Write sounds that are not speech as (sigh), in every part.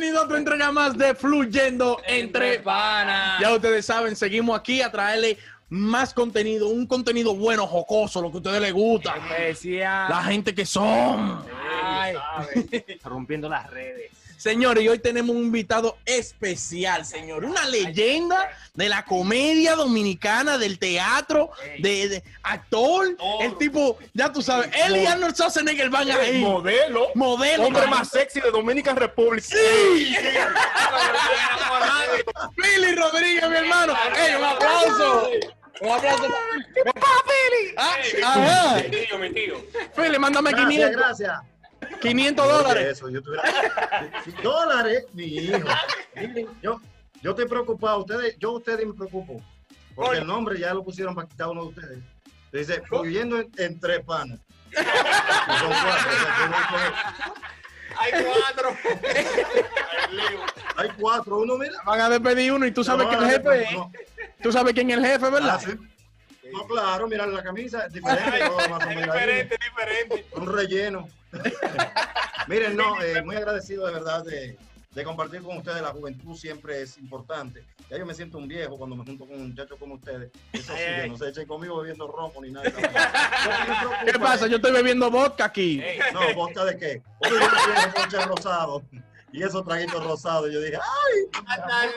Bienvenido a otra entrega más de Fluyendo Entre Panas. Ya ustedes saben, seguimos aquí a traerle más contenido, un contenido bueno, jocoso, lo que a ustedes les gusta. Especial. La gente que son. Ay. rompiendo las redes. Señores, y hoy tenemos un invitado especial, señor. Una leyenda de la comedia dominicana, del teatro, de, de actor. El tipo, ya tú sabes, él y Arnold Schwarzenegger van ahí. Modelo. Modelo. Hombre más sexy de Dominican Republic. ¡Sí! Philly Rodríguez, mi hermano. ¡Ey, un aplauso! Un aplauso. ¡Papá, Philly! Ah, ajá. Mi tío, mi tío. Philly, mándame Gracias, 500, gracias. 500 Oye, dólares. Eso, yo tuviera... dólares, mi hijo. Miren, yo, yo estoy preocupado. Ustedes, yo ustedes me preocupo. Porque el nombre ya lo pusieron para quitar uno de ustedes. Dice, fluyendo en, en tres panas. (laughs) Son cuatro, Hay cuatro. Hay cuatro. Uno, mira. Van a despedir uno y tú sabes que el jefe es. No, Tú sabes quién es el jefe, ah, ¿verdad? sí. No, claro, mira la camisa, es diferente. todo más o menos ahí. diferente, diferente. un relleno. (laughs) Miren, no, eh, muy agradecido de verdad de, de compartir con ustedes. La juventud siempre es importante. Ya yo me siento un viejo cuando me junto con muchachos como ustedes. Eso sí, que no se echen conmigo bebiendo romo ni nada. (laughs) ¿Qué pasa? Yo estoy bebiendo vodka aquí. No, ¿vodka de qué? Yo rosado. Y esos traguitos rosados. Yo dije, ¡ay! Ay.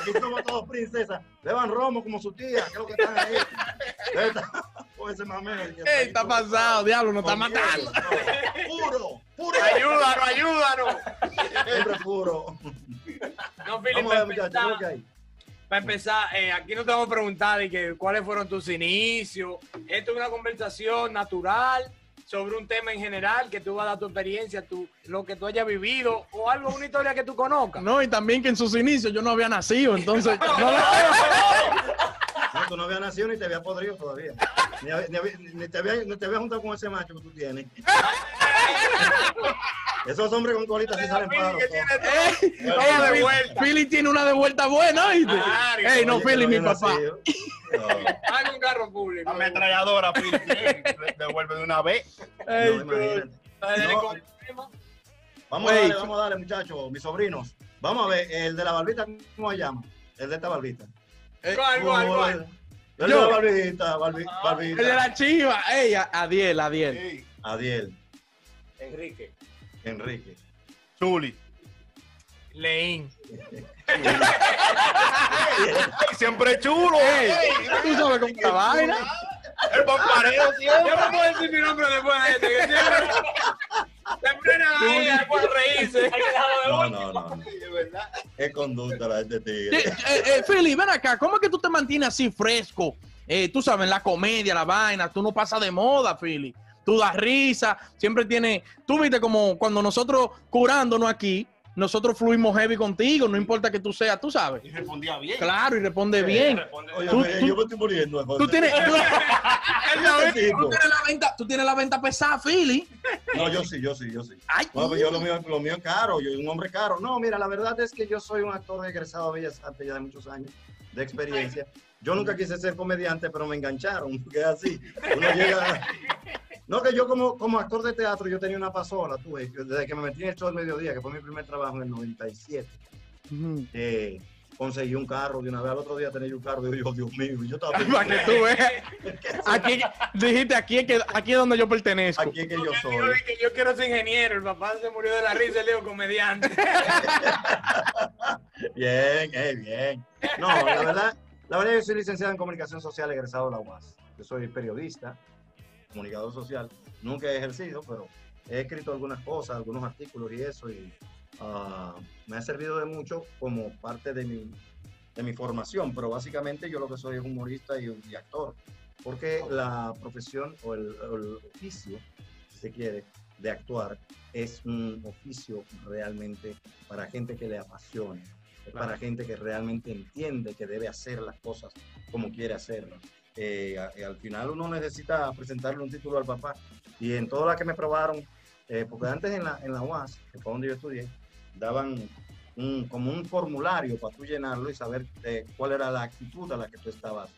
Aquí somos todos princesas. Beban romo como su tía. ¿Qué es lo que están ahí? (laughs) Con ese mameo. Ey, está pasado, diablo, nos está matando. no. Puro, puro. Ayúdanos, ayúdanos. Siempre puro. No, a para ver, muchachos, ¿qué es lo que empezar, eh, aquí no te vamos a preguntar de que, cuáles fueron tus inicios. Esto es una conversación natural sobre un tema en general que tú vas a dar tu experiencia, tu, lo que tú hayas vivido o algo, una historia que tú conozcas. No, y también que en sus inicios yo no había nacido, entonces. (laughs) no lo- No, (laughs) tú no habías nacido ni te había podrido todavía. Ni, ni ni te, había, ni te había juntado con ese macho que tú tienes. Esos hombres con colitas sí salen paros. Philly-. Philly tiene una de vuelta buena, ¿oíste? Claro, Ey, no, Philly, mi papá. No, Haga un carro público. Ametralladora, Phil. Devuelve de una vez. Ey, no, No. Vamos a Ey, darle, vamos a darle, muchachos, mis sobrinos. Vamos a ver, el de la barbita, ¿cómo se llama? El de esta barbita. ¿Cuál, cuál, cuál? El de Yo. la barbita, barbi- El de barbita. la chiva. Ey, Adiel, Adiel. Adiel, Enrique. Enrique. Chuli. Leín. Siempre chulo. Ey, tú sabes cómo está vaina. El bombareo Yo no puedo decir mi nombre después de este, que siempre se frena ahí, después de reírse. No, no, no. no. De verdad. Es conducta la de este tigre. eh, eh, Philly, ven acá, ¿cómo es que tú te mantienes así fresco? Eh, tú sabes, la comedia, la vaina, tú no pasas de moda, Philly. Tú das risa, siempre tienes. Tú viste como cuando nosotros curándonos aquí, nosotros fluimos heavy contigo, no importa que tú seas, tú sabes. Y respondía bien. Claro, y responde bien. Oye, Tú- tú- yo me estoy muriendo. Tú tienes, tú, (laughs) tú tienes la venta, tú tienes la venta pesada, Philly. No, yo sí, yo sí, yo sí. Ay, Bueno, pues yo lo mío, lo mío es caro, yo soy un hombre caro. No, mira, la verdad es que yo soy un actor egresado de Bellas Artes ya de muchos años de experiencia. Yo nunca quise ser comediante, pero me engancharon, porque así. Uno llega... No, que yo como, como actor de teatro, yo tenía una pasola, tú ves, desde que me metí en el show del mediodía, que fue mi primer trabajo en el 97. Ujú. eh, conseguí un carro de una vez al otro día tenía yo un carro, digo yo, Dios mío, y yo estaba Para que tú veas. (laughs) Aquí, dijiste, aquí es, que, aquí es donde yo pertenezco. aquí es que yo soy. que yo quiero ser ingeniero, el papá se murió de la risa, le digo comediante. (laughs) Bien, eh, bien. No, la verdad, la verdad yo soy licenciado en comunicación social egresado de la UAS. Yo soy periodista, comunicador social. Nunca he ejercido, pero he escrito algunas cosas, algunos artículos y eso, y ah, me ha servido de mucho como parte de mi, de mi formación, pero básicamente yo lo que soy es humorista y, y actor, porque la profesión o el, oficio, si se quiere, de actuar es un oficio realmente para gente que le apasiona, para gente que realmente entiende que debe hacer las cosas como quiere hacerlas. Eh, al final uno necesita presentarle un título al papá y en todas las que me probaron, eh, porque antes en la, en la UAS, que fue donde yo estudié, daban un- como un formulario para tú llenarlo y saber eh, cuál era la actitud a la que tú estabas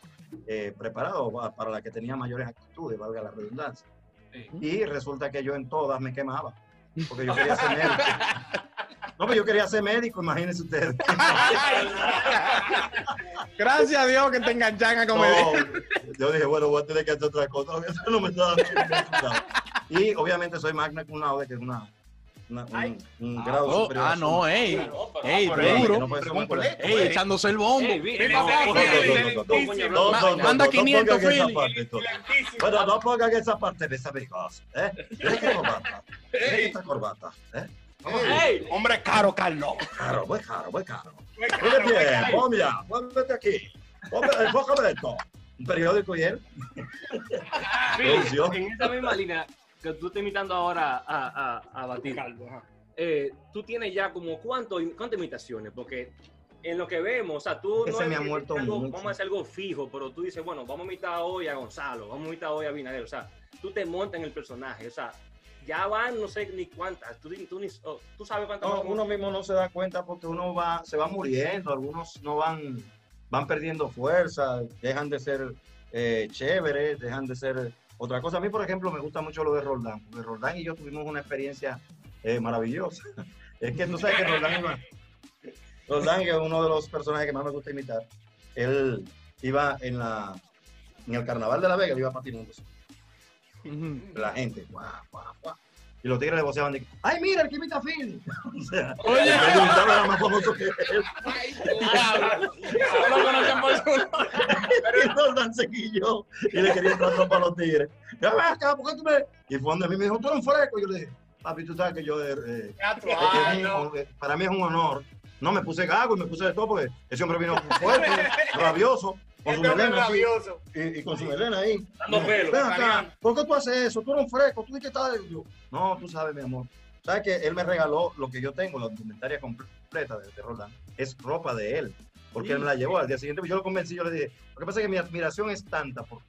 eh, preparado, pa- para la que tenía mayores actitudes, valga la redundancia. Y resulta que yo en todas me quemaba, porque yo quería ser. (laughs) No, pero yo quería ser médico, imagínense ustedes. (laughs) Gracias a Dios que te enganchan a No, comer. yo dije, bueno, voy a tener que hacer otra cosa. Eso no me está dando. Y obviamente soy magna cum laude, que es una, una- un, un grado Oh, superior. ah, no, ey. Ey, duro. Ey, echándose el bombo. Manda no, 500, no pongan esa Philly. parte, entonces. Lentísimo. Bueno, no pongan esa parte de esa brigosa, ¿eh? Mira esta corbata. Corbata, ¿eh? Vamos a ver. Ey, Hombre caro, Carlos. Caro, muy caro, muy caro. Muy caro, Muy muy bien, ya, vuélvete aquí. Enfócame esto. Un periódico y él. Producción. en esa misma línea que tú estás imitando ahora a, a, a Batir, eh, tú tienes ya como cuánto, cuántas imitaciones, porque en lo que vemos, o sea, tú Que no se es me ha muerto algo- mucho. vamos a hacer algo fijo, pero tú dices, bueno, vamos a imitar hoy a Gonzalo, vamos a imitar hoy a Binader, o sea, tú te montas en el personaje, o sea, ya van no sé ni cuántas, tú, tú, ni- oh, tú sabes cuántas No, uno mismo no se da cuenta porque uno va, se va muriendo, algunos no van, van perdiendo fuerza, dejan de ser eh, chéveres, dejan de ser otra cosa. A mí, por ejemplo, me gusta mucho lo de Roldán, porque Roldán y yo tuvimos una experiencia eh, maravillosa. (laughs) Es que tú sabes que Roldán, iba- Roldán, que es uno de los personajes que más me gusta imitar, él iba en la en el carnaval de La Vega, él iba patinando. La gente, guau, guau, guau. Y los tigres le voceaban de, ¡ay, mira, el que imita a Phil! (laughs) o sea, Oye. era más famoso que él. (laughs) No lo conocen por su nombre. Y Roldán seguilló y le quería entrar trompa a los tigres. Ya acá, ¿por qué tú me...? Y fue donde a mí me dijo, tú eres un fresco. Y yo le dije, papi, tú sabes que yo... eh, tú, que ah, no. eh, para mí es un honor. No, me puse gago y me puse de todo porque ese hombre vino fuerte, (laughs) rabioso, con su Este melena así, y, y con su melena ahí. Dando pelo. Ven acá, Mariano. ¿por qué tú haces eso? Tú eres un fresco, tú dices que estás... de-". Yo, no, tú sabes, mi amor. ¿Sabes que Él me regaló lo que yo tengo, la indumentaria completa de, de Roland. Es ropa de él. Porque él me la llevó al día siguiente. Yo lo convencí, yo le dije, lo que pasa es que mi admiración es tanta. Por...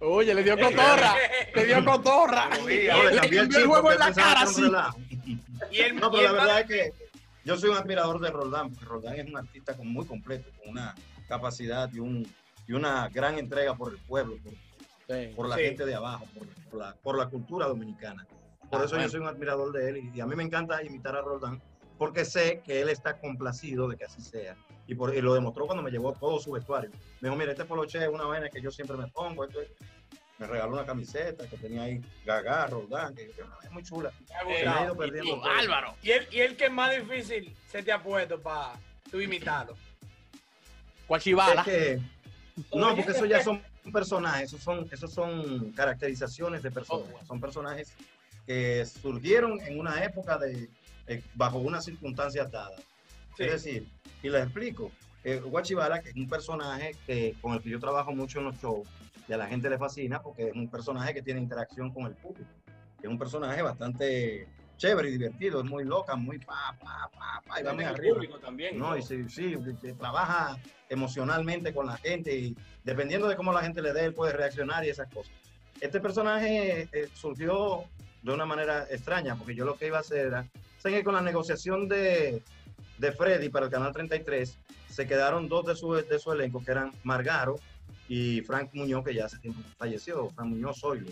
Oye, le dio cotorra. Le dio cotorra. No, (laughs) Le cambié el el juego en la cara, que era un sí. relajo. (laughs) Y el, No, y pero el la verdad es que yo soy un admirador de Roldán, porque Roldán es un artista con- muy completo, con una capacidad y, un, y una gran entrega por el pueblo, por, por la Sí. gente de abajo, por, por la, por la cultura dominicana. Por Ah, eso bueno. yo soy un admirador de él y, y a mí me encanta imitar a Roldán, porque sé que él está complacido de que así sea. Y, por, y lo demostró cuando me llevó todo su vestuario. Me dijo, mira, este poloche es una vaina que yo siempre me pongo. Esto es-". Me regaló una camiseta que tenía ahí Gagá, Roldán, que que es muy chula. Me ha ido perdiendo todo. Álvaro. Y el, y el que más difícil se te ha puesto para tú imitarlo. Guachibala. Es que- no, porque eso ya son personajes, esos son, esos son caracterizaciones de personas. Son personajes que surgieron en una época de, eh, bajo unas circunstancias dadas. Sí. Es decir, y les explico, eh, que es un personaje que, con el que yo trabajo mucho en los shows, y a la gente le fascina porque es un personaje que tiene interacción con el público. Es un personaje bastante chévere y divertido, es muy loca, muy pa, pa, pa, pa, y va muy arriba. público también. No, y sí, sí, trabaja emocionalmente con la gente y dependiendo de cómo la gente le dé, él puede reaccionar y esas cosas. Este personaje eh, surgió de una manera extraña, porque yo lo que iba a hacer era, ¿saben que con la negociación de, de Freddy para el Canal 33, se quedaron dos de su, de su elenco, que eran Margaro y Frank Muñoz, que ya hace tiempo falleció, Frank Muñoz Zoilo.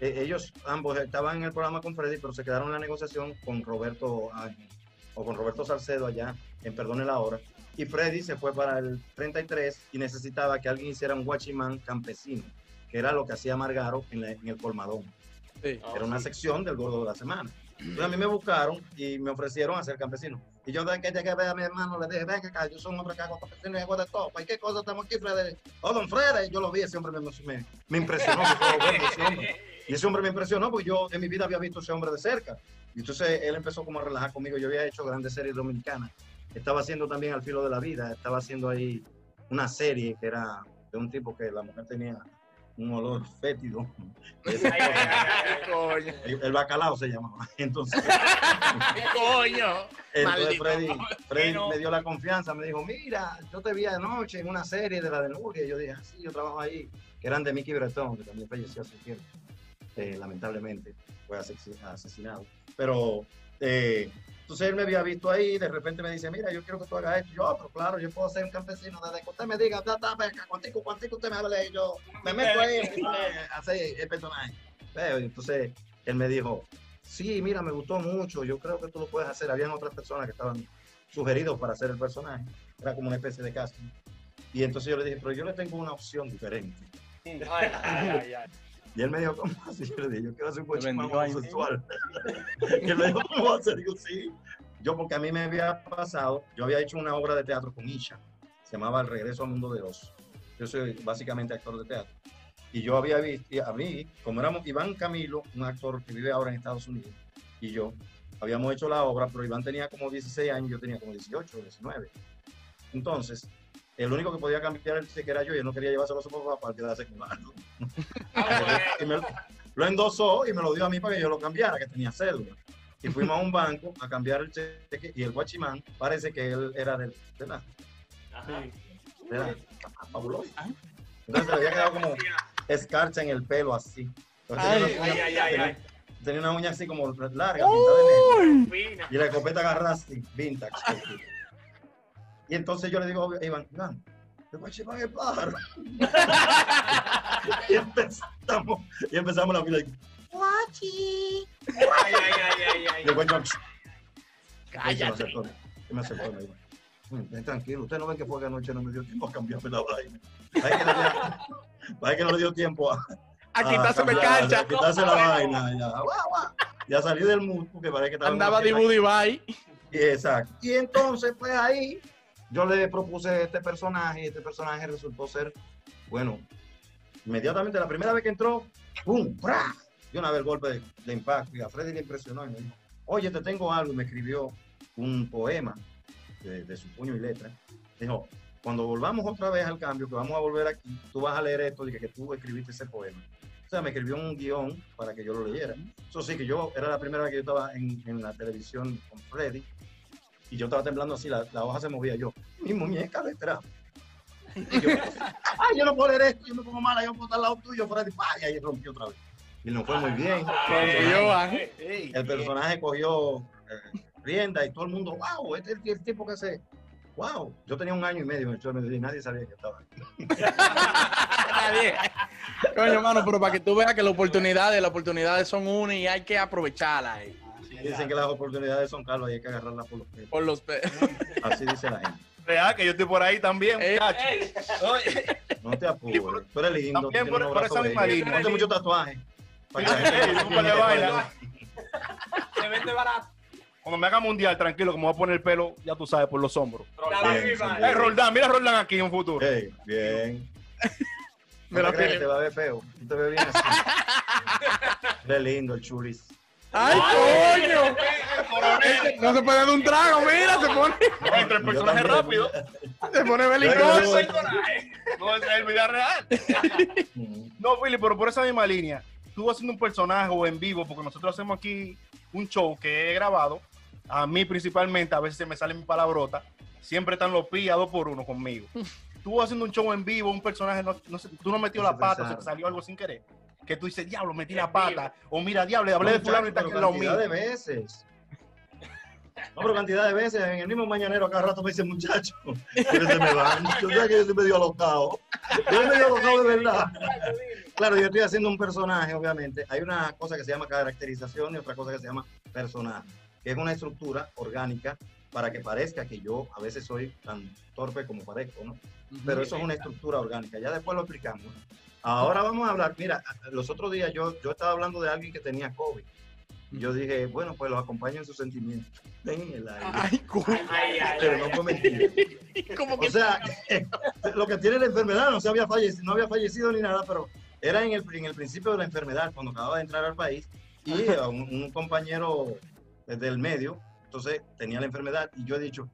Eh, ellos ambos estaban en el programa con Freddy, pero se quedaron en la negociación con Roberto Ángel, o con Roberto Salcedo allá en Perdone la Hora. Y Freddy se fue para el 33 y necesitaba que alguien hiciera un guachimán campesino, que era lo que hacía Margaro en, la- en el Colmadón. Sí. Ah, Era una sí. sección del Gordo de la Semana. Entonces a mí me buscaron y me ofrecieron hacer campesino. Y yo de que llegué a ver a mi hermano, le dije, ven acá, yo soy un hombre que hago campesino y hago de todo. ¿Para qué cosa estamos aquí, Freddy? Oh, don Freddy. Yo lo vi, ese hombre me, me, me impresionó. me fue bueno ese hombre. (laughs) Y ese hombre me impresionó porque yo en mi vida había visto a ese hombre de cerca. Y entonces él empezó como a relajar conmigo. Yo había hecho grandes series dominicanas. Estaba haciendo también Al filo de la vida. Estaba haciendo ahí una serie que era de un tipo que la mujer tenía un olor fétido. El, (laughs) el bacalao se llamaba. (laughs) Entonces, Coño. entonces. Freddy, Freddy me dio la confianza. Me dijo, mira, yo te vi anoche en una serie de la de Nuria. Y yo dije, ah, sí, yo trabajo ahí. Que eran de Mickey Bretón, que también falleció hace tiempo. Eh, lamentablemente fue asesi- asesinado. Pero eh, entonces él me había visto ahí, de repente me dice, mira, yo quiero que tú hagas esto. Yo, "Ah, pero claro, yo puedo ser un campesino desde que usted me diga, cuántico, cuántico usted me hable, y yo me meto ahí, me (laughs) hace el personaje. Eh, Entonces él me dijo, sí, mira, me gustó mucho, yo creo que tú lo puedes hacer. Habían otras personas que estaban sugeridos para hacer el personaje. Era como una especie de casting. Y entonces yo le dije, pero yo le tengo una opción diferente. (laughs) Ay, ay, ay. Y él me dijo, ¿cómo así? Yo le dije, yo quiero hacer un ahí homosexual. (laughs) y él me dijo, ¿cómo ser? Digo, sí. Yo, porque a mí me había pasado, yo había hecho una obra de teatro con Isha, se llamaba El regreso al mundo de Oz. Yo soy básicamente actor de teatro. Y yo había visto, y a mí, como éramos Iván Camilo, un actor que vive ahora en Estados Unidos, y yo, habíamos hecho la obra, pero Iván tenía como 16 años, yo tenía como 18 o 19. Entonces, el único que podía cambiar el cheque era yo, y él no quería llevárselo a su papá para quedarse con algo. lo endosó y me lo dio a mí para que yo lo cambiara, que tenía cédula. Y fuimos a un banco a cambiar el cheque y el guachimán parece que él era del, de la, Ajá. de la- fabuloso. Entonces le había quedado como (laughs) escarcha en el pelo así. Entonces, Ay, tenía, una- ay, ay, ay, ay. tenía una uña así como larga, pintada de negro. Y la escopeta agarrada así, vintage. (laughs) Y entonces yo le digo a Iván, Iván, el guachimán es pájaro. y empezamos, y empezamos la fila. Ay, ay, ay, ay, el Cállate. Y me acercó, me dijo, "Mm, ven tranquilo, usted no ven que fue que anoche no me dio tiempo a cambiarme la vaina. Parece que no le dio, tiempo a, A quitárseme cambiar, cancha. A quitarse la vaina. Ya, guau, guau. ya salí del mood porque parece que estaba Andaba de. Buddy Bye. Exacto. Y entonces, pues ahí yo le propuse este personaje y este personaje resultó ser, bueno, inmediatamente la primera vez que entró, ¡pum! ¡pra! Y una vez el golpe de, de impacto y a Freddy le impresionó y me dijo, oye, te tengo algo. Y me escribió un poema de, de su puño y letra. Dijo, cuando volvamos otra vez al cambio, que vamos a volver aquí, tú vas a leer esto y que, que tú escribiste ese poema. O sea, me escribió un guion para que yo lo leyera. Eso sí, que yo era la primera vez que yo estaba en, en la televisión con Freddy y yo estaba temblando así, la, la hoja se movía yo. Mi muñeca detrás. (laughs) Y yo, ay, yo no puedo leer esto, yo me pongo mala, yo puedo estar al lado tuyo, Freddy. ¡Pah! Y ahí rompió otra vez. Y nos fue muy bien. Que yo, Ángel. El personaje cogió eh, rienda y todo el mundo, wow, este es el, el tipo que se. Wow, yo tenía un año y medio en el show de Medellín, nadie sabía que estaba ahí. Nadie. Coño, mano, pero para que tú veas que las oportunidades, las oportunidades son una y hay que aprovecharlas eh, Dicen que las oportunidades son caras y hay que agarrarlas por los pelos. por los pe- Así dice la gente. Real, que yo estoy por ahí también, Eh. Ey, Oye, No te apures. Tú eres lindo. También por- por brazos esa misma línea. Ponte mucho tatuaje. Para que la. Se vende barato. Cuando me haga mundial, tranquilo, que me voy a poner el pelo, ya tú sabes, por los hombros. Bien, Eh, Roldán, mira a Roldán aquí en un futuro. Bien. Me No la te va a ver feo. Te ves bien así. (laughs) Eres lindo, el chulis. ¡Ay, coño! No se puede dar un trago, mira, se pone, Entre el personaje rápido. se pone belicoso. No es el vida real. (laughs) No, Philly, pero por esa misma línea, tú haciendo un personaje o en vivo, porque nosotros hacemos aquí un show que he grabado, a mí principalmente, a veces se me sale mi palabrota, siempre están los pi a dos por uno conmigo. Tú haciendo un show en vivo, un personaje, no, no sé, tú no metió la pata, o se te salió algo sin querer. Que tú dices, diablo, metí En la pata. O mira, diablo, hablé de No, fulano y está aquí lado cantidad mío. de veces. No, pero cantidad de veces. En el mismo mañanero cada rato me dice muchacho. que se me van. Yo sé que yo soy medio alocado. Yo soy medio alocado de verdad. Claro, yo estoy haciendo un personaje, obviamente. Hay una cosa que se llama caracterización y otra cosa que se llama personaje, que es una estructura orgánica para que parezca que yo a veces soy tan torpe como parezco, ¿no? Pero eso es una estructura orgánica. Ya después lo explicamos. Ahora vamos a hablar. Mira, los otros días yo, yo estaba hablando de alguien que tenía COVID. Y yo dije, bueno, pues los acompaño en sus sentimientos. Ven en el aire. Ay. Ay, ay, Pero no fue mentira. Como que O sea, (laughs) lo que tiene la enfermedad no se había fallecido, no había fallecido ni nada, pero era en el, en el principio de la enfermedad, cuando acababa de entrar al país, y un, un compañero desde el medio, entonces tenía la enfermedad, y yo he dicho,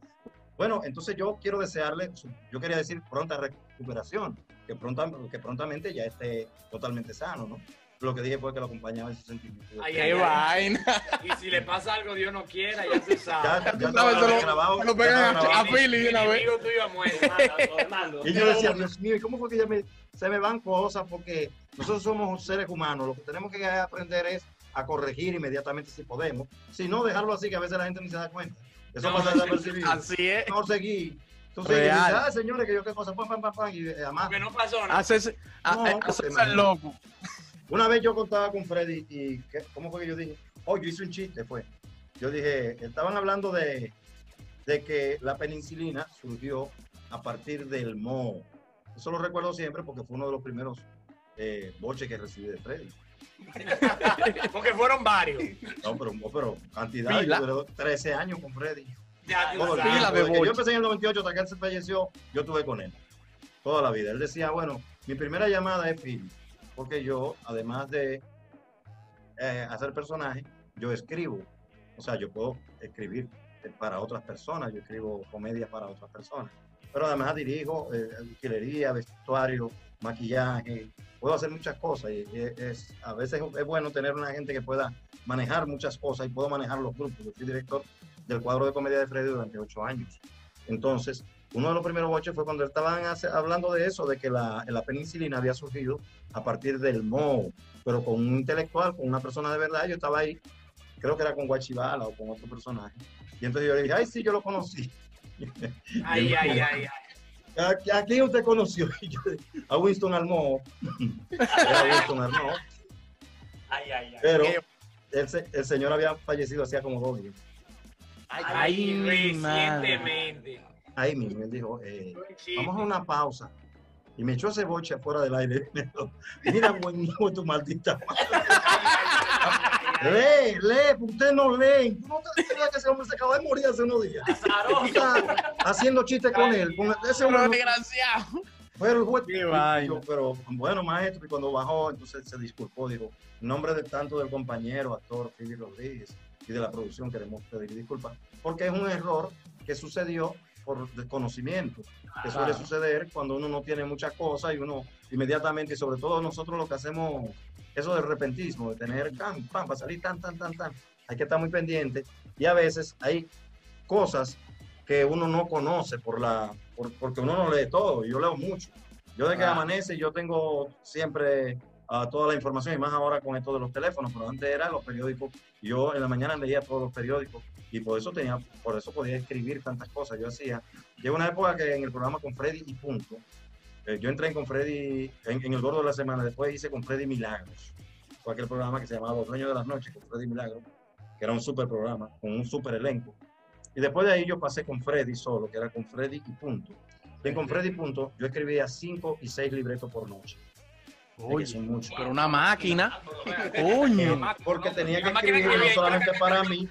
bueno, entonces yo quiero desearle, yo quería decir pronta recuperación, que, pronta, que prontamente ya esté totalmente sano, ¿no? Lo que dije fue que lo acompañaba en sus sentimientos. Ay, vaina. Y si le pasa algo, Dios no quiera, ya Ya, ya Tú estaba sabes, se lo- grabado, se lo ya pegan estaba a- grabado. a Philly de una vez. Enemigo tuyo a muerte. Armando, Armando. Y yo decía, Dios mío, ¿y cómo fue que ya me- se me van cosas? Porque nosotros somos seres humanos, lo que tenemos que aprender es a corregir inmediatamente si podemos, si no dejarlo así que a veces la gente ni se da cuenta. Eso No, pasa desapercibido. Así es. No seguí. Entonces, y Real. dice, ah, señores, que yo qué cosa, pam, pam, pam, pam, y eh, además, Porque no pasó nada. Haces, No, a- porque haces imagínate. el loco. una vez yo contaba con Freddy y, ¿qué? ¿cómo fue que yo dije? Oh, yo hice un chiste, fue. Yo dije, estaban hablando de, de que la penicilina surgió a partir del moho. Eso lo recuerdo siempre porque fue uno de los primeros eh, boches que recibí de Freddy. (laughs) Porque fueron varios. No, pero, pero cantidad, yo duré 13 años con Freddy. Ya yo empecé en el 98 hasta que él se falleció, yo estuve con él. Toda la vida. Él decía, bueno, mi primera llamada es Phil, porque yo, además de eh, hacer personajes, yo escribo. O sea, yo puedo escribir para otras personas, yo escribo comedia para otras personas. Pero además dirijo eh, utilería, vestuario, maquillaje, puedo hacer muchas cosas y, es, a veces es bueno tener una gente que pueda manejar muchas cosas y puedo manejar los grupos. Yo fui director del cuadro de comedia de Freddy durante ocho años. Entonces, uno de los primeros boches fue cuando estaban hace- hablando de eso, de que la, la penicilina había surgido a partir del moho, pero con un intelectual, con una persona de verdad. Yo estaba ahí, creo que era con Guachibala o con otro personaje. Y entonces yo le dije, ay, sí, yo lo conocí. (laughs) Ay, ay, ay, ay. ¿A, quién usted conoció? (laughs) A Winston. (laughs) Era Winston. Ay, ay, ay. Pero el, el señor había fallecido hacía como dos días. Ay, Ay, mi madre. recientemente. Ahí mismo, él dijo, eh, vamos a una pausa. Y me echó ese boche afuera del aire. (laughs) Mira, buen hijo de tu maldita madre. (laughs) Lee, lee, porque ustedes no leen. ¿Tú no te enteras que ese hombre se acaba de morir hace unos días? Está haciendo chistes con él. Con ese hombre desgraciado. Pero el juez, yo, pero bueno, maestro, y cuando bajó, entonces se disculpó, dijo, en nombre de tanto del compañero, actor Philly Rodríguez y de la producción queremos pedir disculpas, porque es un error que sucedió por desconocimiento, que suele suceder cuando uno no tiene muchas cosas y uno inmediatamente, y sobre todo nosotros lo que hacemos, eso del repentismo, de tener pam, pam, para salir tan, tan, tan, tan, hay que estar muy pendiente y a veces hay cosas que uno no conoce por la, por- porque uno no lee todo. Yo leo mucho. Yo de que Ah. amanece, yo tengo siempre ah, toda la información y más ahora con esto de los teléfonos, pero antes era los periódicos. Yo en la mañana leía todos los periódicos y por eso tenía, por eso podía escribir tantas cosas. Yo hacía, llegó una época que en el programa con Freddy y punto, eh, yo entré con Freddy en, en el Gordo de la Semana, después hice con Freddy Milagros, fue aquel programa que se llamaba Los Dueños de las Noches con Freddy Milagros, que era un super programa, con un super elenco. Y después de ahí yo pasé con Freddy solo, que era con Freddy y punto. Y con Freddy y punto, yo escribía cinco y seis libretos por noche. Que Oye, son muchos. pero una máquina. (laughs) Coño. porque tenía que escribir no solamente para mí,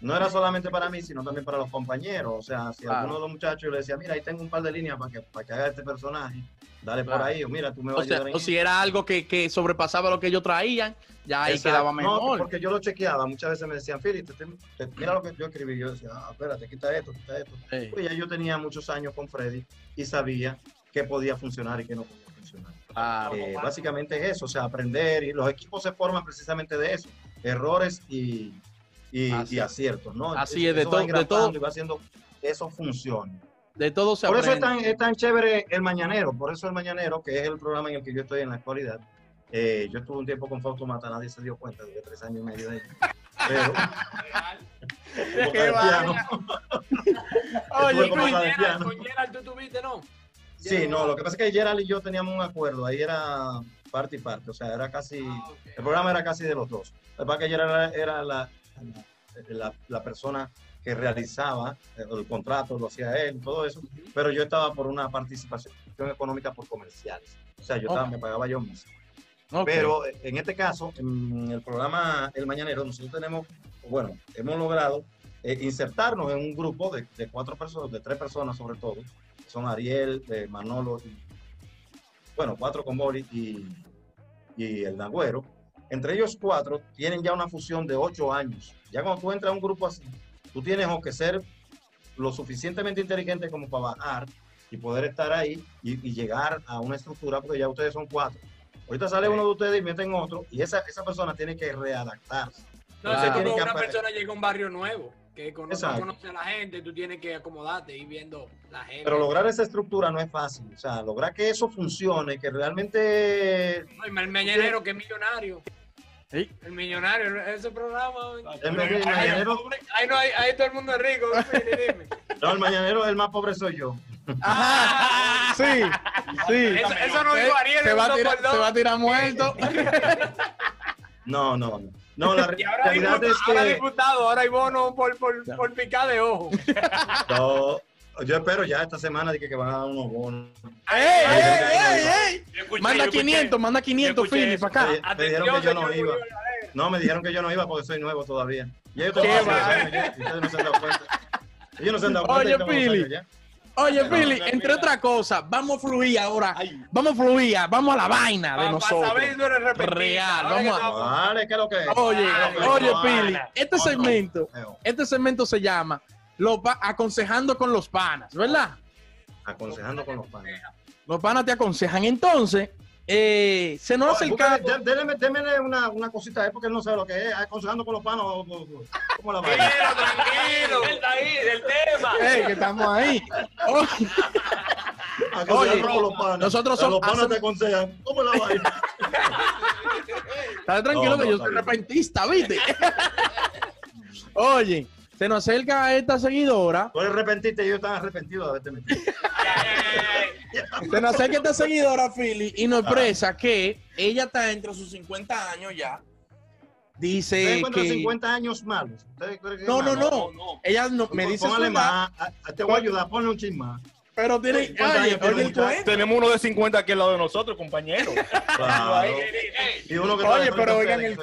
no era solamente para mí, sino también para los compañeros. O sea, si Claro. alguno de los muchachos le decía, mira, ahí tengo un par de líneas para que, para que haga este personaje, dale Claro. por ahí, o mira, tú me vas O, a sea, ayudar o si era algo que, que sobrepasaba lo que ellos traían, ya ahí Exacto. quedaba No, mejor. porque yo lo chequeaba. Muchas veces me decían, Philly, te- te- te- mira lo que yo escribí. Yo decía, ah, espérate, quita esto, quita esto. Sí. Pues ya yo tenía muchos años con Freddy y sabía qué podía funcionar y qué no podía funcionar. Claro. Eh, básicamente es eso, o sea, aprender y los equipos se forman precisamente de eso, errores y, y, Así y aciertos, ¿no? Así Eso- es, de todo- va de todo. Y va haciendo eso funcione. De todo se Por eso es aprende. tan, es tan chévere el Mañanero, por eso el Mañanero, que es el programa en el que yo estoy en la actualidad. Eh, yo estuve un tiempo con Fausto Mata, nadie se dio cuenta, de tres años y medio de ahí. Pero, (laughs) Qué. (laughs) Oye, con Gerald tú tuviste, ¿no? Sí, no, lo que pasa es que Gerald y yo teníamos un acuerdo, ahí era parte y parte, o sea, era casi, Ah, el programa era casi de los dos. Lo que pasa es que Gerald era, la, la, persona que realizaba eh, el contrato, lo hacía él, todo eso, pero yo estaba por una participación económica por comerciales, o sea, yo estaba, me pagaba yo mismo. Pero eh, en este caso, en el programa El Mañanero, nosotros tenemos, bueno, hemos logrado eh, insertarnos en un grupo de, de cuatro personas, de tres personas sobre todo. Son Ariel, eh, Manolo y, bueno, cuatro con Boli y, y el Nagüero. Entre ellos cuatro tienen ya una fusión de ocho años. Ya cuando tú entras a un grupo así, tú tienes o que ser lo suficientemente inteligente como para bajar y poder estar ahí y, y llegar a una estructura, porque ya ustedes son cuatro. Ahorita sale uno de ustedes y meten otro, y esa, esa persona tiene que readaptarse. No, Claro. si que una persona llega a un barrio nuevo, que conoce, a la gente, tú tienes que acomodarte y viendo la gente. Pero lograr esa estructura no es fácil. O sea, lograr que eso funcione, que realmente No, y el mañanero que es millonario. Sí. El millonario, ese programa. El Ahí- mañanero- Ahí, no hay, ahí todo el mundo es rico. Dime. (laughs) No, el mañanero, el más pobre soy yo. Ajá. Sí, sí. Eso, eso no dijo Ariel, se, va a tirar, se va a tirar muerto. (laughs) No, no, no. No, la Y ahora, realidad diputado, es ahora que diputado, ahora hay bono por, por, por picar de ojo. no, yo espero ya esta semana de que, que van a dar unos bonos. ¡Ey, ey, ey, ey! Manda yo escuché. 500, manda 500, escuché Philly, para acá. Me- me dijeron que yo no iba. No, me dijeron que yo no iba porque soy nuevo todavía. Yo tengo Qué va. años ya, y ustedes no se han dado cuenta. Ellos no se han dado Oye, cuenta. yo tengo Oye, Philly, no, entre otras cosas, vamos a fluir ahora. Vamos a fluir, vamos a la vaina de nosotros. Real, vamos a- estamos- Vale, ¿qué es lo que es? Oye, oye, Philly, este segmento, este segmento se llama pa- aconsejando con los panas, ¿verdad? Aconsejando con los panes. Los panas te aconsejan. Entonces, eh, se nos hace el caso. dé- Démele, démele una, una cosita, porque él no sabe lo que es. Aconsejando con los panos. ¿Cómo la va? Tranquilo, tranquilo. Él está ahí, del tema. Que estamos ahí. (laughs) Oye, con los panos. nosotros Los somos- panos hacemos- te aconsejan. ¿Cómo la va? (laughs) Estate tranquilo No, que no, yo está soy repentista, ¿viste? (laughs) Oye, se nos acerca esta seguidora. Tú arrepentiste y ellos están arrepentidos de haberte metido. (laughs) Se nos acerca esta seguidora, Philly, y nos expresa que ella está entre sus 50 años ya. ¿Ustedes Dice que. 50 años malos? ¿Ustedes creen que es No, no, malo? no. Ella no, me dice su Póngale más. a- a- Te voy a ayudar, ponle un chisme más. Pero tiene. 50 Oye, años tiene oye, el muchacho. cuento. Tenemos uno de 50 aquí al lado de nosotros, compañero. (laughs) Claro. Y uno que está Oye, pero a oigan el-.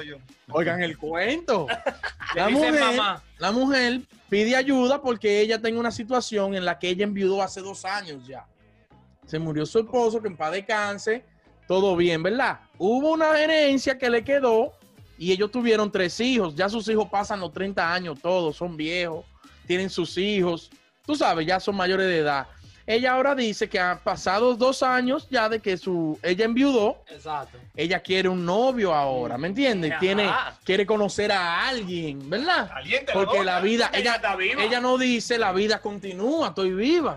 Oigan el cuento. (laughs) La mujer, mamá. la mujer pide ayuda porque ella tiene una situación en la que ella enviudó hace dos años ya. Se murió su esposo, que en paz descanse, todo bien, ¿verdad? Hubo una herencia que le quedó y ellos tuvieron tres hijos. Ya sus hijos pasan los 30 años, todos son viejos, tienen sus hijos. Tú sabes, ya son mayores de edad. Ella ahora dice que han pasado dos años ya de que su ella enviudó Exacto. ella quiere un novio ahora, ¿me entiendes? Ajá. Tiene, quiere conocer a alguien, ¿verdad? Caliente, Porque la vida, Ella ella, está viva. ella no dice la vida continúa, estoy viva.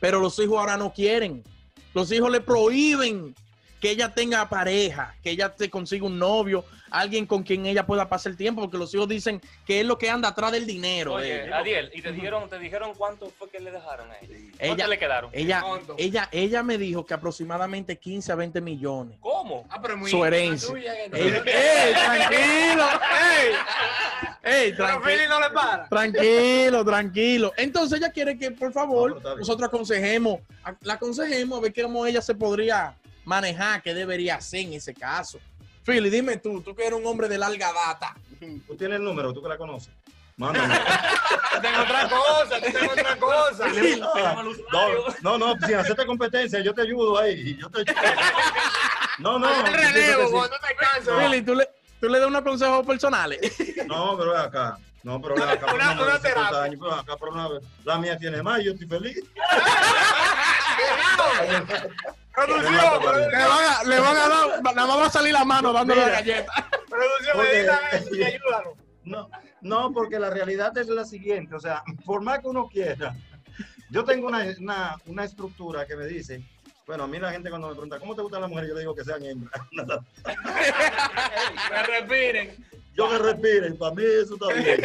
Pero los hijos ahora no quieren. Los hijos le prohíben que ella tenga pareja, que ella te consiga un novio, alguien con quien ella pueda pasar el tiempo, porque los hijos dicen que es lo que anda atrás del dinero. Oye, ella. Adiel, ¿y te dijeron, te dijeron cuánto fue que le dejaron a ella? Ella- ¿Cuánto le quedaron? Ella, ella, ella me dijo que aproximadamente 15 a 20 millones. ¿Cómo? Ah, pero muy Su herencia. Ey, ey, tranquilo, ey, ey, Pero tranquilo. No le para. Tranquilo, tranquilo. Entonces ella quiere que, por favor, nosotros aconsejemos, la aconsejemos a ver cómo ella se podría manejar, qué debería hacer en ese caso. Philly, dime tú, tú que eres un hombre de larga data. Tú tienes el número, tú que la conoces. Mándame. (laughs) Tengo otra cosa, tengo otra cosa. No, no, no, sin hacerte competencia, yo te ayudo ahí. Yo te No, no. Haz el relevo sí. cuando te canses. Philly, tú le, tú le das unos consejos personales. No, pero ven acá. No, pero ven acá. Una- una una de 50 terapia. años, pero acá, pero. La mía tiene más yo estoy feliz. (laughs) Producción, Le van a, le van a dar, nada más va a salir la mano dándole la galleta. producción, eso y (laughs) ayúdanos. No, no, porque la realidad es la siguiente. O sea, por más que uno quiera, yo tengo una, una, una estructura que me dice. Bueno, a mí la gente cuando me pregunta, ¿cómo te gustan las mujeres? Yo le digo que sean hembras. (laughs) (laughs) Que respiren. Yo que respiren, para mí eso está bien.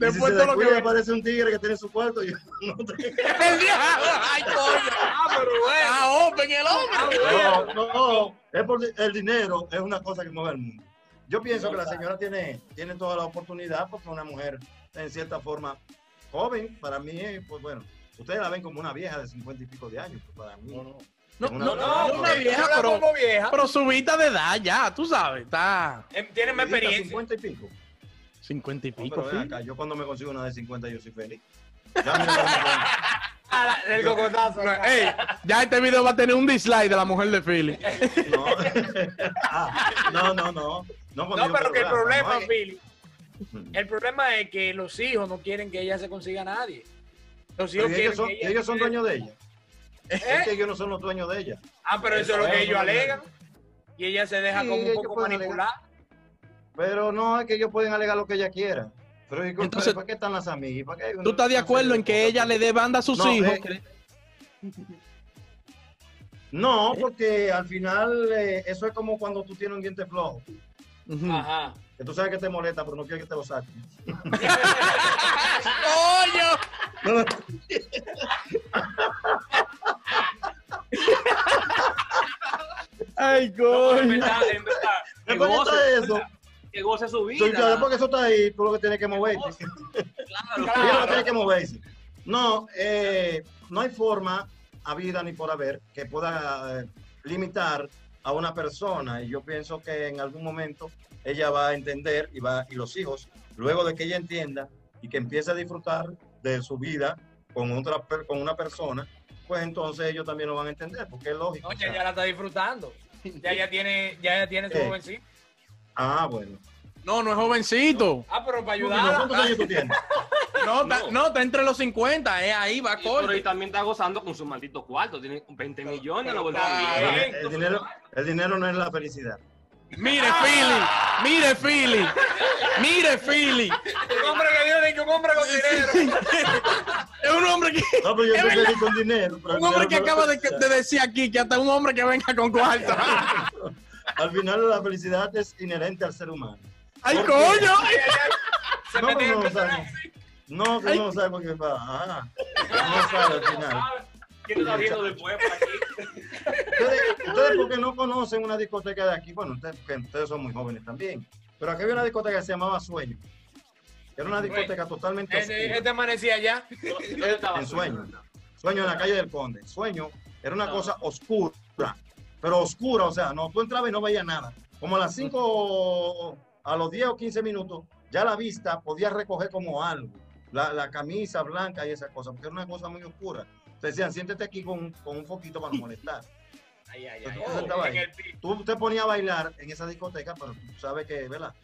Si Después se lo que aparece un tigre que tiene su cuarto. Yo (laughs) no (laughs) ay, coño. Ah, pero bueno. Ah, open el hombre. No, no, es por el dinero es una cosa que mueve el mundo. Yo pienso que la señora tiene, tiene toda la oportunidad porque es una mujer en cierta forma joven. Para mí, es, pues bueno, ustedes la ven como una vieja de 50 y pico de años. pues para mí, No, una no, no, joven. una vieja, pero, como vieja. pero subida de edad ya, tú sabes, está Em, Tiene más experiencia. 50 y pico. 50 y No, pico. acá, yo cuando me consigo una de 50 yo soy feliz. (laughs) El cocotazo. No, ey, ya este video va a tener un dislike de la mujer de Philly. No, (laughs) Ah, no, no, no. No, No, pero que el problema, no hay- Philly, el problema es que los hijos no quieren que ella se consiga a nadie. Los hijos quieren ellos son, que ella ellos son se- dueños de ella. Es ¿Eh? que ellos no son los dueños de ella. Ah, pero eso es lo que ellos alegan. Y ella se deja Sí, como un poco manipular. Pero no es que ellos pueden alegar lo que ella quiera. Pero ¿y Entonces, ¿para qué están las amigas? ¿Para qué? ¿Tú estás de acuerdo en que ella le dé banda a sus No, hijos? eh, No, porque al final eh, eso es como cuando tú tienes un diente flojo. Ujú. Ajá. Que tú sabes que te molesta, pero no quieres que te lo saquen. (laughs) ¡Coño! (laughs) Ay, No, en coño. verdad, en verdad. ¿Qué coño eso? Que goce su Tú, vida. porque eso está ahí, tú lo que tienes que moverte. (laughs) Claro. Ella lo que tiene que moverse. No, eh, no hay forma, a vida ni por haber, que pueda eh, limitar a una persona. Y yo pienso que en algún momento ella va a entender y, va, y los hijos, luego de que ella entienda y que empiece a disfrutar de su vida con, otra, con una persona, pues entonces ellos también lo van a entender, porque es lógico. No, o ya, la está disfrutando. Ya ya tiene, ya ya tiene su Eh. Ah, bueno. No, no es jovencito. Ah, pero para ayudarla. ¿Cuántos años tú tienes? (laughs) No, está, No. no, está entre los 50, es ahí, va Y, pero y corto. también está gozando con su maldito cuarto. Tiene 20 millones, lo está volvieron bien. El dinero, el dinero no es la felicidad. Mire, Philly, mire, Philly, mire, Philly. Un hombre que viene que un hombre con dinero. Es un hombre que, No, pero yo (laughs) Es estoy verdad. feliz con dinero. pero un hombre que acaba de, de decir aquí que hasta un hombre que venga con cuarto. (laughs) Al final la felicidad es inherente al ser humano. ¡Ay, coño! Se No, en no, el no, que no sabe por qué va. Ah, no sabe al final. ¿Quién está viendo después por aquí? Ustedes, ustedes porque no conocen una discoteca de aquí, bueno, ustedes, porque ustedes son muy jóvenes también, pero aquí había una discoteca que se llamaba Sueño. Era una discoteca totalmente Este, este amanecía allá. ¿Dónde estaba en su- Sueño. Sueño en la calle del Conde. Sueño era una cosa oscura, pero oscura, o sea, no, tú entrabas y no veías nada. Como a las 5, a los 10 o 15 minutos, ya la vista podía recoger como algo. La, la camisa blanca y esas cosas, porque era una cosa muy oscura. Te decían, siéntete aquí con, con un foquito para no molestar. Ay, ay, ay. tú te ponías a bailar en esa discoteca, pero tú sabes que, ¿verdad?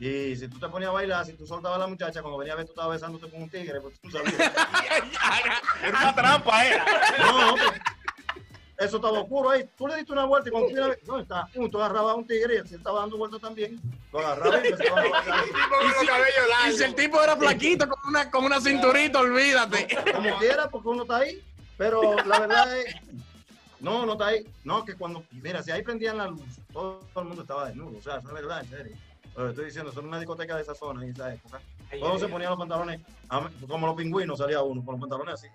Y si tú te ponías a bailar, si tú soltabas a la muchacha, cuando venía a ver tú estabas besándote con un tigre, pues tú sabías. Era una trampa, era. No, pues, eso estaba oscuro ahí. Tú le diste una vuelta y cuando tú ver, ¿dónde está? Pum, tú agarrabas a un tigre y él estaba dando vueltas también. Lo agarraba y empezaba a si el tipo era flaquito con una, con una cinturita, olvídate. Como quiera, porque uno está ahí. Pero la verdad es. No, no está ahí. No, que cuando. Mira, si ahí prendían la luz, todo, todo el mundo estaba desnudo. O sea, eso es verdad, en serio. Lo que estoy diciendo, son una discoteca de esa zona en esa época. Todos se ponían los pantalones, como los pingüinos salía uno, con los pantalones así.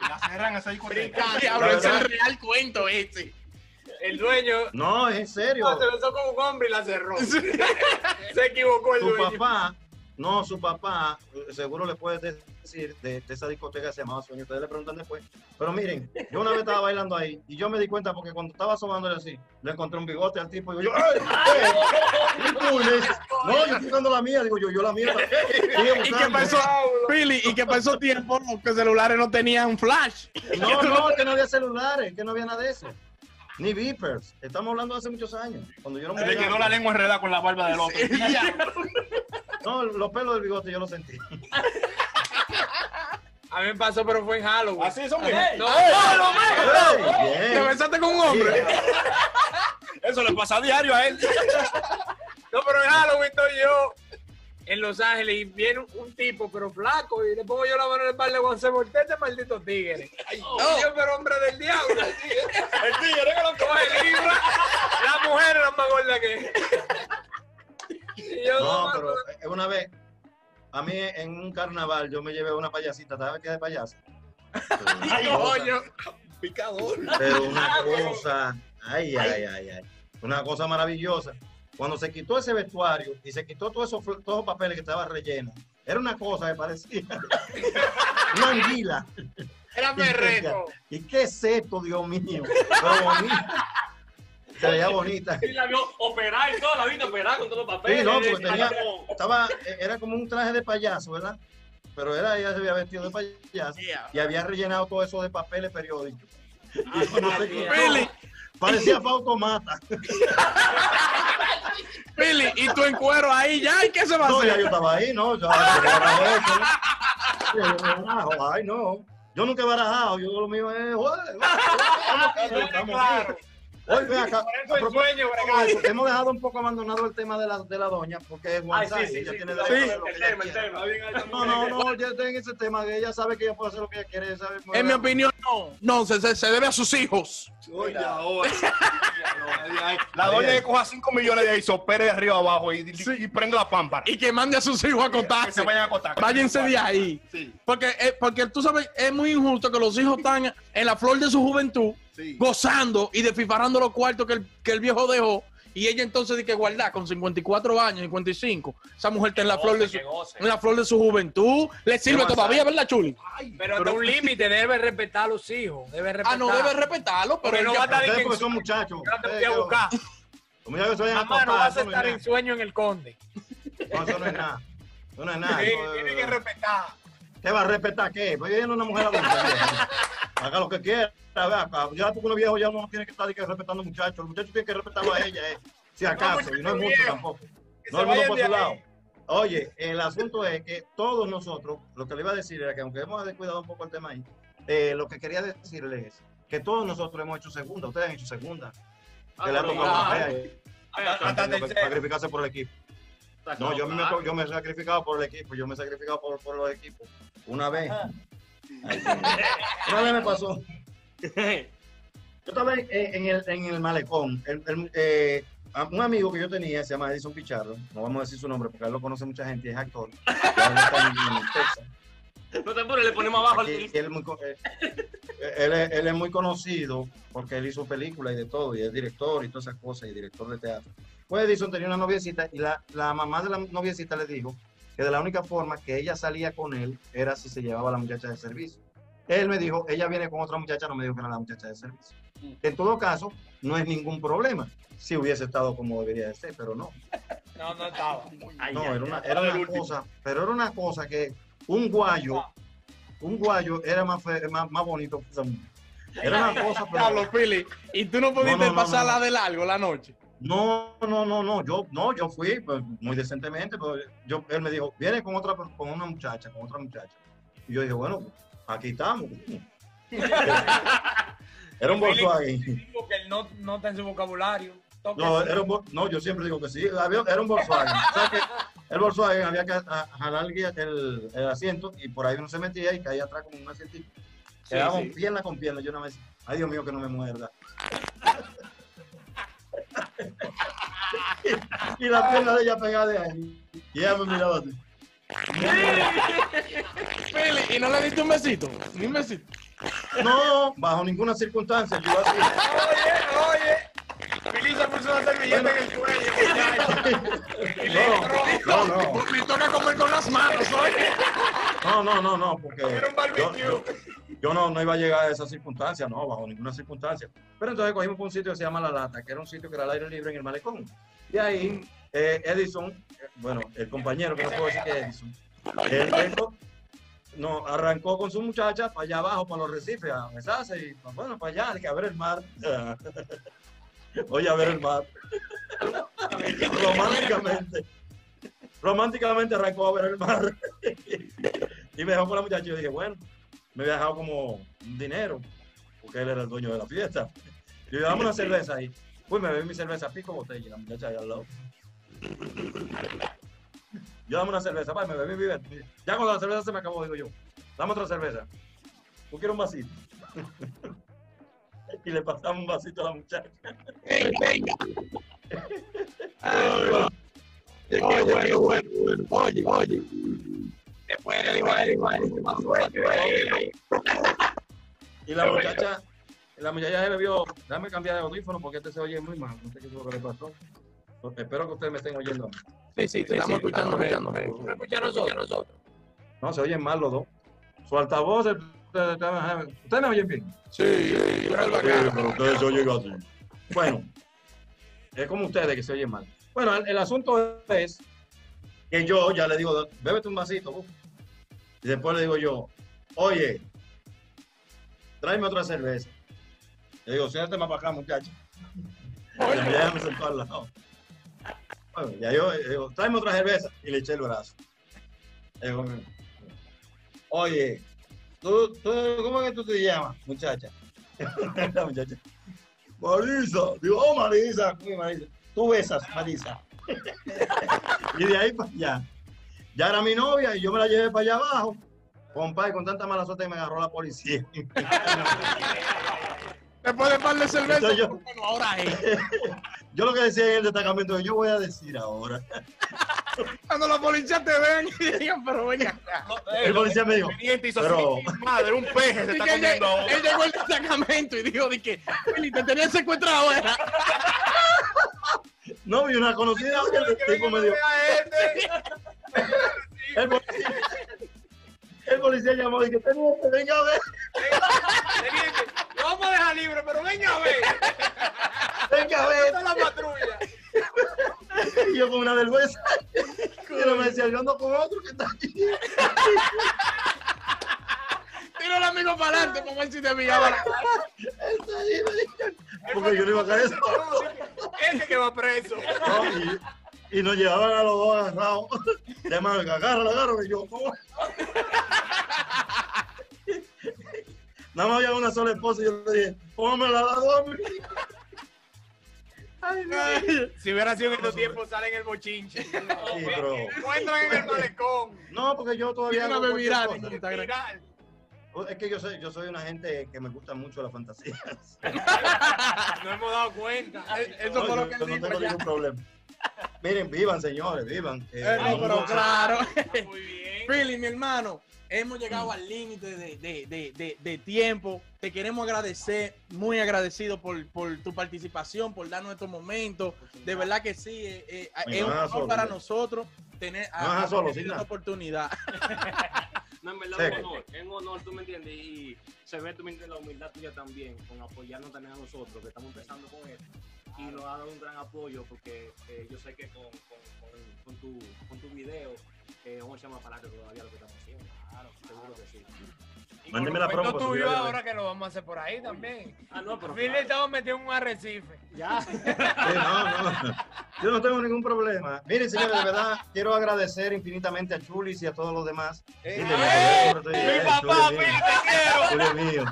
La cerran esa discoteca. Diablo, ese es el real cuento ese. El dueño No, es en serio. no, se besó con un hombre y la cerró. (laughs) Se equivocó el Su dueño. papá, no, su papá, eh, seguro le puede decir de, de esa discoteca que se llamaba Sueño. Ustedes le preguntan después. Pero miren, yo una vez estaba bailando ahí y yo me di cuenta porque cuando estaba asomándole así, le encontré un bigote al tipo y digo yo, ¡ay! ¿Y tú? Y me dice, no, yo estoy usando la mía. Digo yo, yo la mía. (laughs) ¿Y qué pasó? Philly, y que pasó tiempo los celulares no tenían flash. No, no, que no había celulares, que no había nada de eso. Ni beepers. Estamos hablando de hace muchos años. Cuando yo no Se le quedó la lengua enredada con la barba del otro. (laughs) No, los pelos del bigote yo los sentí. A mí me pasó, pero fue en Halloween. Así son No, bien. no, ¡Ey! ¿Te besaste con un hombre? Eso le pasa a diario a él. no, pero en Halloween estoy yo en Los Ángeles y viene un, un tipo, pero flaco, y le pongo yo la mano en el par de Juan este maldito tigre. Ay, Dios, pero hombre del diablo. El tigre que lo Coge libra, la mujer era más gorda que él. Y yo, No, no, pero una vez, a mí en un carnaval, yo me llevé una payasita, ¿sabes qué es de payasa? (laughs) Ay, coño. Picador. Pero una cosa, ay, ay, ay, ay, una cosa maravillosa. Cuando se quitó ese vestuario y se quitó todos esos, todos los papeles que estaban rellenos, era una cosa que parecía (laughs) una anguila. Era perreto. ¿Y qué es esto, Dios mío? Pero bonita. Se veía bonita. (laughs) Y la vio operar y todo, la viste operar con todos los papeles. Sí, no, porque tenía- Estaba, eh, era como un traje de payaso, ¿verdad? Pero era, ella se había vestido de payaso y había rellenado todo eso de papeles periódicos. Y cuando se quitó, Philly, parecía Fautomata. Philly, (laughs) y tú en cuero ahí ya, ¿y qué se va a No, ya hacer? yo estaba ahí, ¿no? Ya, yo ¿no? Yo Ay, no. Yo nunca he barajado, yo lo mío es, joder, aquí, estamos aquí. Hoy ven acá. Por a eso el propósito sueño, Hemos dejado un poco abandonado el tema de la, de la doña, porque es Ay, WhatsApp, sí, sí, ella sí. tiene sí, derecho a sí, hacer lo que el ella tema, el quiera. tema. No, no, no, ya en ese tema que ella sabe que ella puede hacer lo que ella quiere. sabe En mi opinión, no. No, se, se, se debe a sus hijos. Oye, ahora. (laughs) La doña que coja 5 millones de ahí, sopere de arriba abajo y, y, y prende la pámpara. Y que mande a sus hijos a Que se acotarse. vayan a acostar. Váyanse de ahí. Sí, Porque, eh, porque tú sabes, es muy injusto que los hijos están en la flor de su juventud, sí. gozando y desfifarrando los cuartos que el, que el viejo dejó. Y ella entonces de que guardar con 54 años, 55, esa mujer está en la flor de su, en la flor de su juventud, le sirve todavía, ¿verdad, Chuli? Pero hasta un límite, debe respetar a los hijos. Debe respetar. Ah, no debe respetarlo, pero Porque no va a estar en son su- muchachos. Yo te voy a buscar. Los muchachos que Mamá, no vas a eso no es estar en nada. sueño en el conde. No, eso no es nada. Eso no es nada. Tiene que respetar. ¿Qué va a respetar qué? Pues ella no es una mujer adulta. (laughs) Haga lo que quiera. ve acá. Ya tú uno viejo ya uno no tiene que estar que respetando a muchachos. El muchacho tiene que respetarlo a ella, eh. si acaso. y no es mucho tampoco. Que No el mundo por su lado. ahí. Oye, el asunto es que todos nosotros, lo que le iba a decir era que aunque hemos descuidado un poco el tema ahí, eh, lo que quería decirle es que todos nosotros hemos hecho segunda, ustedes han hecho segunda, Ah, que le ha pero tocado no, más ah, sacrificarse por el equipo. No, yo me, yo me he sacrificado por el equipo, yo me he sacrificado por, por los equipos. Una vez. Ay. Una vez me pasó. Yo estaba en, en el, en el malecón. El- el, eh, a- un amigo que yo tenía se llama Edison Pichardo. No vamos a decir su nombre porque él lo conoce mucha gente y es actor. (laughs) No te apures, le ponemos abajo el él, es muy, co- eh, él es- él es muy conocido porque él hizo películas y de todo, y es director y todas esas cosas, y director de teatro. Pues Edison tenía una noviecita y la, la mamá de la noviecita le dijo que de la única forma que ella salía con él era si se llevaba a la muchacha de servicio. Él me dijo, ella viene con otra muchacha, no me dijo que era la muchacha de servicio. En todo caso, no es ningún problema. Si hubiese estado como debería de ser, pero no. (laughs) No, no estaba. Ay, No, ay, era una, era una cosa, pero era una cosa que un guayo, un guayo era más, fe- más, más bonito que esa mujer. Era una cosa, pero... Diablo, Philly, y tú no pudiste No, no, no, pasar no, la no. de largo la noche. No, no, no, no, yo, no, yo fui pues, muy decentemente, pero yo, él me dijo, viene con otra, con una muchacha, con otra muchacha. Y yo dije, bueno, aquí estamos. (laughs) Era un Volkswagen. Que él no, no está en su vocabulario. No, sí. era un, no, yo siempre digo que sí, había- era un Volkswagen. O sea que el Volkswagen había que a- jalar el, el- asiento y por ahí uno se metía y caía atrás como un asientito. Quedaba sí. pierna con pierna. Yo una vez, ay Dios mío, que no me muerda. Y la pierna de ella pegada de ahí. Y ella me miraba así. Y no le diste un besito, ni un besito. No, bajo ninguna circunstancia. Yo así. Oye, oye. Feliz se puso una servilleta en el cuello. (laughs) No, no, no. Me toca comer con las manos, oye. No, no, no, no, porque Era un barbecue. yo, yo- yo no, no iba a llegar a esa circunstancia, no, bajo ninguna circunstancia. Pero entonces cogimos por un sitio que se llama La Lata, que era un sitio que era al aire libre en el malecón. Y ahí eh, Edison, eh, bueno, el compañero, que no puedo decir que es Edison, él, él no, arrancó con su muchacha para allá abajo, para los recifes, a besarse y pues, bueno, para allá, que a ver el mar. (laughs) Oye, a ver el mar. (laughs) Románticamente. Románticamente arrancó a ver el mar. (laughs) y me dejó con la muchacha. y Yo dije, bueno, me había dejado como dinero, porque él era el dueño de la fiesta. Y yo dame una cerveza ahí. Pues me bebí mi cerveza, pico botella, y la muchacha ahí al lado. Yo dame una cerveza, pa, me bebí mi bebé. Ya cuando la cerveza se me acabó, digo yo, dame otra cerveza. ¿Tú quieres un vasito? (laughs) y le pasamos un vasito a la muchacha. (laughs) Y la muchacha, la muchacha se bebió, dame cambiar de audífono porque este se oye muy mal, no sé qué es lo que le pasó. Espero que ustedes me estén oyendo. Sí, sí, te estamos escuchando, escuchando. Escucha a nosotros. No, se oyen mal los dos. Su altavoz, ustedes ustedes me oyen bien. Sí, bacano. pero ustedes se oyen así. Bueno, es como ustedes que se oyen mal. Bueno, el, asunto es que yo ya le digo, bébete un vasito. Y después le digo yo, oye, tráeme otra cerveza. Le digo, siéntate más para acá, muchacho. Y sentó al lado. Bueno, ya yo eh, digo, tráeme otra cerveza. Y le eché el brazo. Le oye, ¿tú, tú, ¿cómo es que tú te llamas, muchacha? (laughs) la muchacha. Marisa. Digo, oh, Marisa. Uy, Marisa. Tú besas, Marisa. (laughs) y de ahí para allá. Ya era mi novia y yo me la llevé para allá abajo. Compadre, con tanta mala suerte que me agarró la policía. Después de par de cerveza, Entonces yo- bueno, ahora es. (laughs) Yo lo que decía en el destacamento, yo voy a decir ahora. (laughs) Cuando la policía te ven y digan, pero ven acá. El policía me dijo, hizo pero así, madre, un peje se está él, comiendo ahora. él llegó al destacamento y dijo, di que, Willy, te tenían secuestrado, era. No, vi una conocida que el Que tipo venga me dio. a. El policía, el policía llamó y que teniente, venga a ver, Teniente, lo vamos a dejar libre, pero venga a ver. venga a ver. es la patrulla. Y yo con una vergüenza. Y él me decía, yo ando con otro que está aquí. Tira el amigo para adelante para ver si te pillaba la me. Porque yo no iba a caer solo. Ese que va preso. No, y, y nos llevaban a los dos agarrados. Llamaban, agárrala, agárrala. Y yo, ¿cómo? Nada más había una sola esposa y yo le dije, póngamela a las dos. mi hija". Ay, no. Si hubiera sido en estos tiempos, sale en el bochinche. Sí, pero... Encuentran en el malecón. No, porque yo todavía Una hago Es que yo soy, yo soy una gente que me gusta mucho las fantasías. (laughs) No hemos dado cuenta. Eso No, fue lo yo- que yo él no tengo ya. ningún problema. Miren, vivan, señores, vivan. Eh, Eh, no, pero mucho- claro. Muy bien. Philly, mi hermano, hemos llegado al límite de, de- de- de- de tiempo. Te queremos agradecer, muy agradecido por, por tu participación, por darnos estos momentos. De verdad que sí, eh, eh, es un a honor para nosotros tener vas a solo, tener esta oportunidad. (laughs) No, en verdad, es un honor, es un honor, tú me entiendes, y se ve, tú me entiendes, la humildad tuya también, con apoyarnos también a nosotros, que estamos empezando con esto, y nos ha dado un gran apoyo, porque eh, yo sé que con, con, con, con tu, con tu video, eh, vamos a echar más para adelante todavía lo que estamos haciendo. Claro, seguro que sí. Mándeme la promo, pues, tuyo ahora que lo vamos a hacer por ahí también. Ah, no, pero Philly metidos en un arrecife. ya. (laughs) Sí, no, no. Yo no tengo ningún problema. Miren, señores, de verdad, quiero agradecer infinitamente a Chulis y a todos los demás. ¡Eh! Yo todo, ¡Mi eh, papá, Chuli Philly, mío, te quiero! Mío.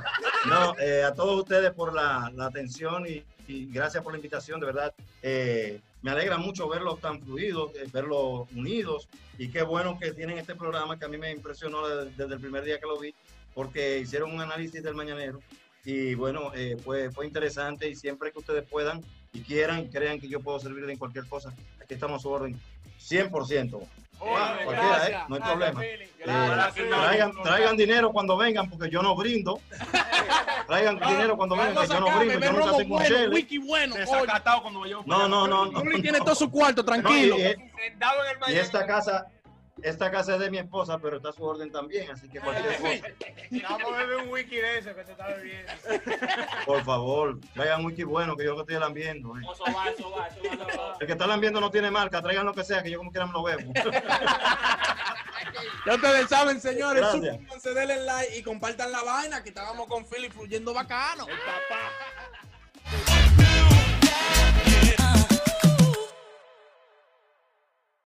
No, eh, a todos ustedes por la, la atención y, y gracias por la invitación, de verdad. Eh, me alegra mucho verlos tan fluidos, eh, verlos unidos y qué bueno que tienen este programa que a mí me impresionó desde, desde el primer día que lo vi, porque hicieron un análisis del mañanero y bueno, eh, fue, fue interesante y siempre que ustedes puedan y quieran crean que yo puedo servirles en cualquier cosa, aquí estamos a su orden, 100%. Oye, cualquiera, gracias. ¿eh? No hay problema. Eh, traigan, traigan dinero cuando vengan, porque yo no brindo. (laughs) Traigan dinero cuando vengan, que yo no brindo. Yo nunca tengo un chele. wiki bueno. cuando. No, no, no. no, tiene todo su cuarto, tranquilo. No, y- Sentado en el Y mañanero. esta casa, esta casa es de mi esposa, pero está a su orden también, así que cualquier cosa, Vamos a beber un wiki de eso que te está bebiendo. por favor, traigan un wiki bueno, que yo que estoy lambiendo. eh. Eso va, eso va, eso va, eso va. El que está lambiendo no tiene marca, traigan lo que sea, que yo como quiera me lo bebo. (laughs) Ya ustedes saben, señores, suscríbanse, denle like y compartan la vaina que estábamos con Philly fluyendo bacano. El papá.